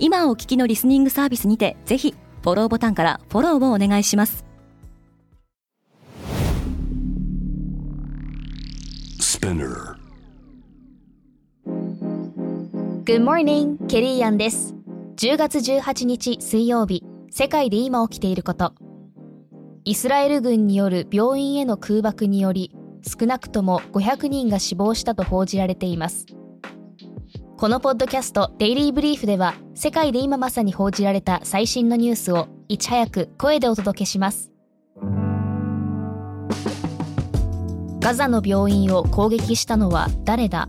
今お聞きのリスニングサービスにてぜひフォローボタンからフォローをお願いします。Good morning, ケリーアンです。10月18日水曜日世界で今起きていること。イスラエル軍による病院への空爆により少なくとも500人が死亡したと報じられていますこのポッドキャストデイリーブリーフでは世界で今まさに報じられた最新のニュースをいち早く声でお届けします。ガザの病院を攻撃したのは誰だ？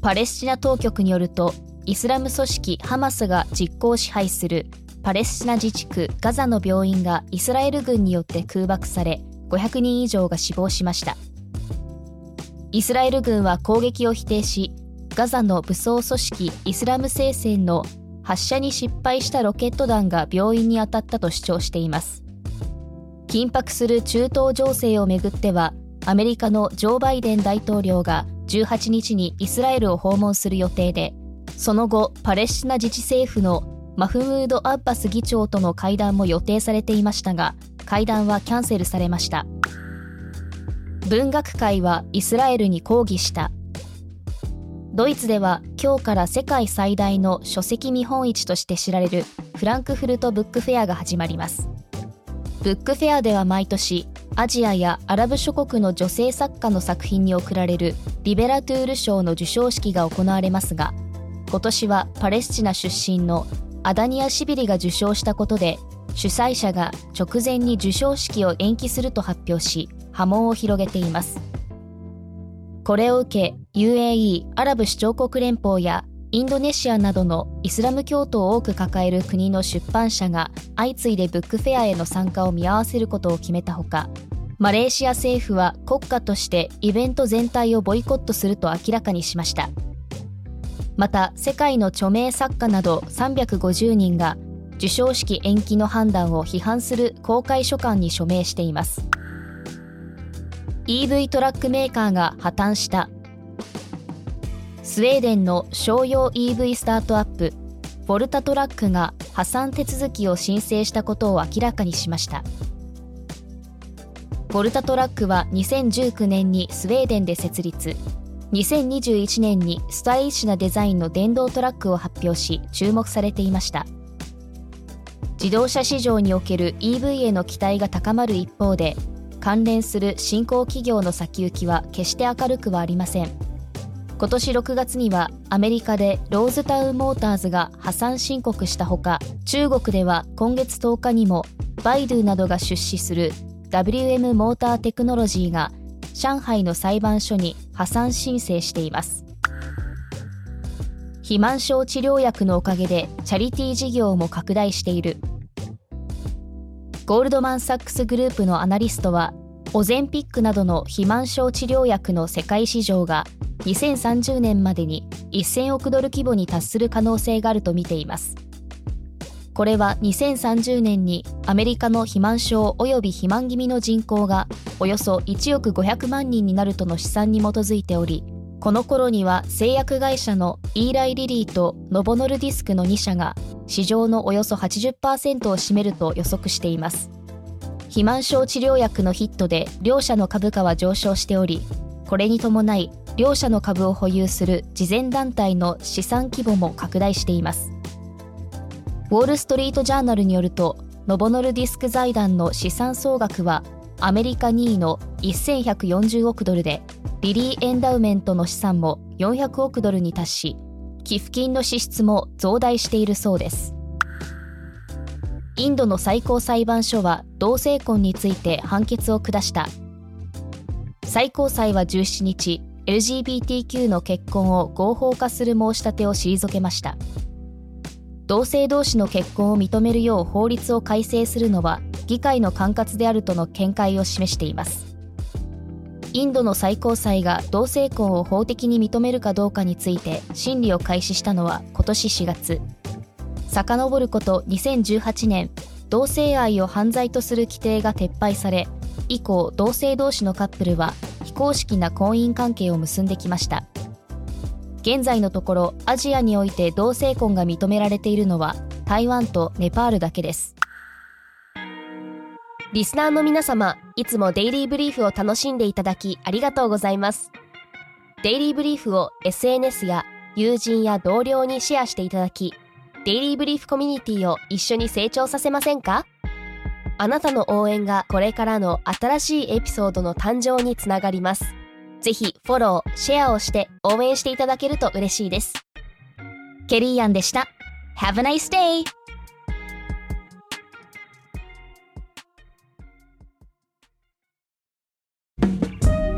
パレスチナ当局によるとイスラム組織ハマスが実効支配するパレスチナ自治区ガザの病院がイスラエル軍によって空爆され500人以上が死亡しました。イスラエル軍は攻撃を否定しガザの武装組織イスラム聖戦の発射に失敗したロケット弾が病院に当たったと主張しています。緊迫する中東情勢をめぐってはアメリカのジョー・バイデン大統領が18日にイスラエルを訪問する予定でその後パレスチナ自治政府のマフムード・アッバス議長との会談も予定されていましたが会談はキャンセルされました。文学界はイスラエルに抗議した。ドイツでは今日から世界最大の書籍見本市として知られるフランクフルトブックフェアが始まります。ブックフェアでは毎年アジアやアラブ諸国の女性作家の作品に贈られるリベラトゥール賞の授賞式が行われますが今年はパレスチナ出身のアダニア・シビリが受賞したことで主催者が直前に授賞式を延期すると発表し波紋を広げています。これを受け UAE アラブ首長国連邦やインドネシアなどのイスラム教徒を多く抱える国の出版社が相次いでブックフェアへの参加を見合わせることを決めたほかマレーシア政府は国家としてイベント全体をボイコットすると明らかにしました。また世界の著名作家など350人が授賞式延期の判断を批判する公開書簡に署名しています。EV トラックメーカーが破綻した。スウェーデンの商用 EV スタートアップボルタトラックが破産手続きを申請したことを明らかにしました。ボルタトラックは2019年にスウェーデンで設立。2021年にスタイリッシュなデザインの電動トラックを発表し注目されていました。自動車市場における EV への期待が高まる一方で関連する新興企業の先行きは決して明るくはありません。今年6月にはアメリカでローズタウンモーターズが破産申告したほか中国では今月10日にもバイドゥなどが出資する WM モーターテクノロジーが上海の裁判所に破産申請しています。肥満症治療薬のおかげでチャリティー事業も拡大している。ゴールドマン・サックスグループのアナリストはオゼンピックなどの肥満症治療薬の世界市場が2030年までに1000億ドル規模に達する可能性があると見ています。これは2030年にアメリカの肥満症及び肥満気味の人口がおよそ1億500万人になるとの試算に基づいておりこの頃には製薬会社のイーライ・リリーとノボノルディスクの2社が市場のおよそ80%を占めると予測しています。肥満症治療薬のヒットで両社の株価は上昇しておりこれに伴い両社の株を保有する慈善団体の資産規模も拡大しています。ウォール・ストリート・ジャーナルによるとノボノルディスク財団の資産総額はアメリカ2位の1140億ドルでリリー・エンダウメントの資産も400億ドルに達し寄付金の支出も増大しているそうです。インドの最高裁判所は同性婚について判決を下した。最高裁は17日 LGBTQ の結婚を合法化する申し立てを退けました。同性同士の結婚を認めるよう法律を改正するのは議会の管轄であるとの見解を示しています。インドの最高裁が同性婚を法的に認めるかどうかについて審理を開始したのは今年4月。遡ること2018年同性愛を犯罪とする規定が撤廃され以降同性同士のカップルは非公式な婚姻関係を結んできました。現在のところアジアにおいて同性婚が認められているのは台湾とネパールだけです。リスナーの皆様いつもデイリーブリーフを楽しんでいただきありがとうございますデイリーブリーフを SNS や友人や同僚にシェアしていただきデイリーブリーフコミュニティを一緒に成長させませんか？あなたの応援がこれからの新しいエピソードの誕生につながります。ぜひフォロー、シェアをして応援していただけると嬉しいです。ケリーアンでした。Have a nice day!